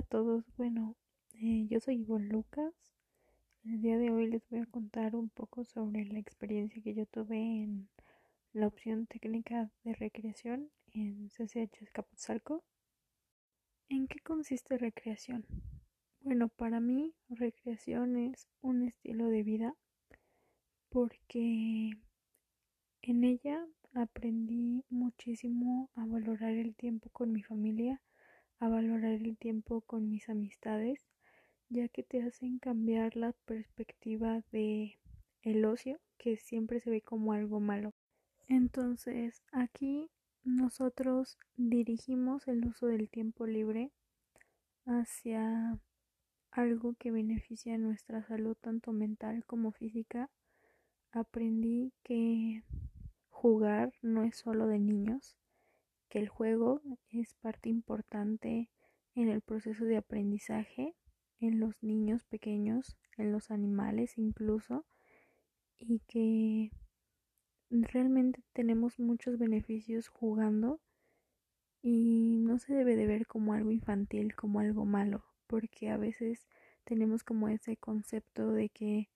a todos, bueno, eh, yo soy Ivonne Lucas. El día de hoy les voy a contar un poco sobre la experiencia que yo tuve en la opción técnica de recreación en CCH Escapotzalco. ¿En qué consiste recreación? Bueno, para mí recreación es un estilo de vida porque en ella aprendí muchísimo a valorar el tiempo con mi familia a valorar el tiempo con mis amistades, ya que te hacen cambiar la perspectiva de el ocio, que siempre se ve como algo malo. Entonces, aquí nosotros dirigimos el uso del tiempo libre hacia algo que beneficia nuestra salud tanto mental como física. Aprendí que jugar no es solo de niños, que el juego es parte importante en el proceso de aprendizaje en los niños pequeños, en los animales incluso, y que realmente tenemos muchos beneficios jugando y no se debe de ver como algo infantil, como algo malo, porque a veces tenemos como ese concepto de que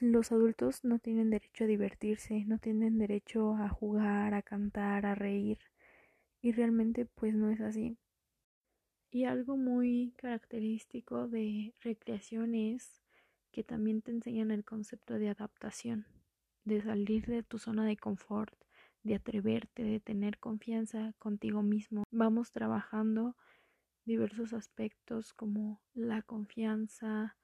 los adultos no tienen derecho a divertirse, no tienen derecho a jugar, a cantar, a reír y realmente pues no es así. Y algo muy característico de recreación es que también te enseñan el concepto de adaptación, de salir de tu zona de confort, de atreverte, de tener confianza contigo mismo. Vamos trabajando diversos aspectos como la confianza,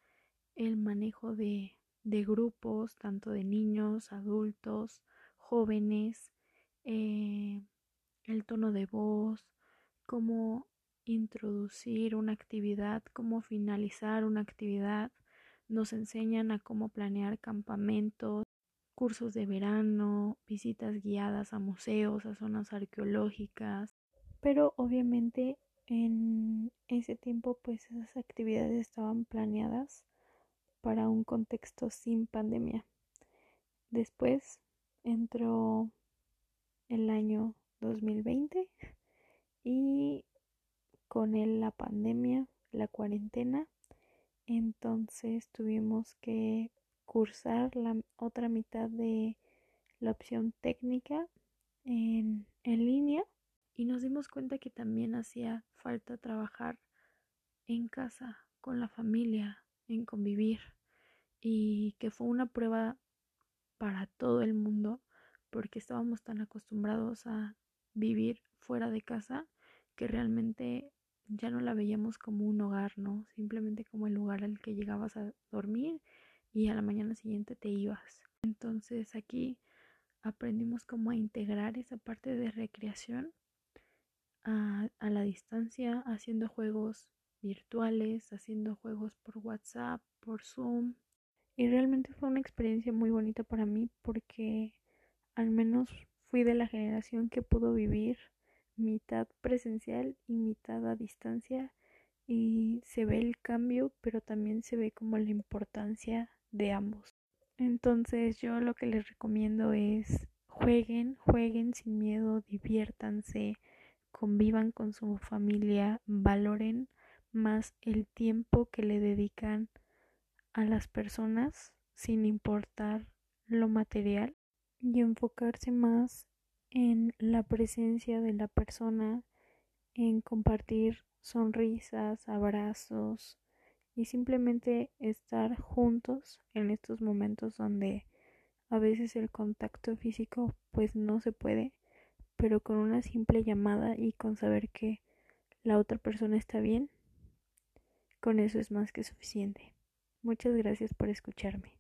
el manejo de, de grupos, tanto de niños, adultos, jóvenes, eh, el tono de voz, cómo introducir una actividad, cómo finalizar una actividad. Nos enseñan a cómo planear campamentos, cursos de verano, visitas guiadas a museos, a zonas arqueológicas. Pero obviamente en ese tiempo pues esas actividades estaban planeadas para un contexto sin pandemia. Después entró el año 2020 y con él la pandemia, la cuarentena, entonces tuvimos que cursar la otra mitad de la opción técnica en, en línea y nos dimos cuenta que también hacía falta trabajar en casa, con la familia, en convivir y que fue una prueba para todo el mundo porque estábamos tan acostumbrados a vivir fuera de casa que realmente ya no la veíamos como un hogar, ¿no? Simplemente como el lugar al que llegabas a dormir y a la mañana siguiente te ibas. Entonces aquí aprendimos cómo integrar esa parte de recreación a, a la distancia, haciendo juegos virtuales, haciendo juegos por WhatsApp, por Zoom. Y realmente fue una experiencia muy bonita para mí porque al menos fui de la generación que pudo vivir mitad presencial y mitad a distancia y se ve el cambio, pero también se ve como la importancia de ambos. Entonces yo lo que les recomiendo es jueguen, jueguen sin miedo, diviértanse, convivan con su familia, valoren más el tiempo que le dedican a las personas sin importar lo material y enfocarse más en la presencia de la persona, en compartir sonrisas, abrazos y simplemente estar juntos en estos momentos donde a veces el contacto físico pues no se puede, pero con una simple llamada y con saber que la otra persona está bien, con eso es más que suficiente. Muchas gracias por escucharme.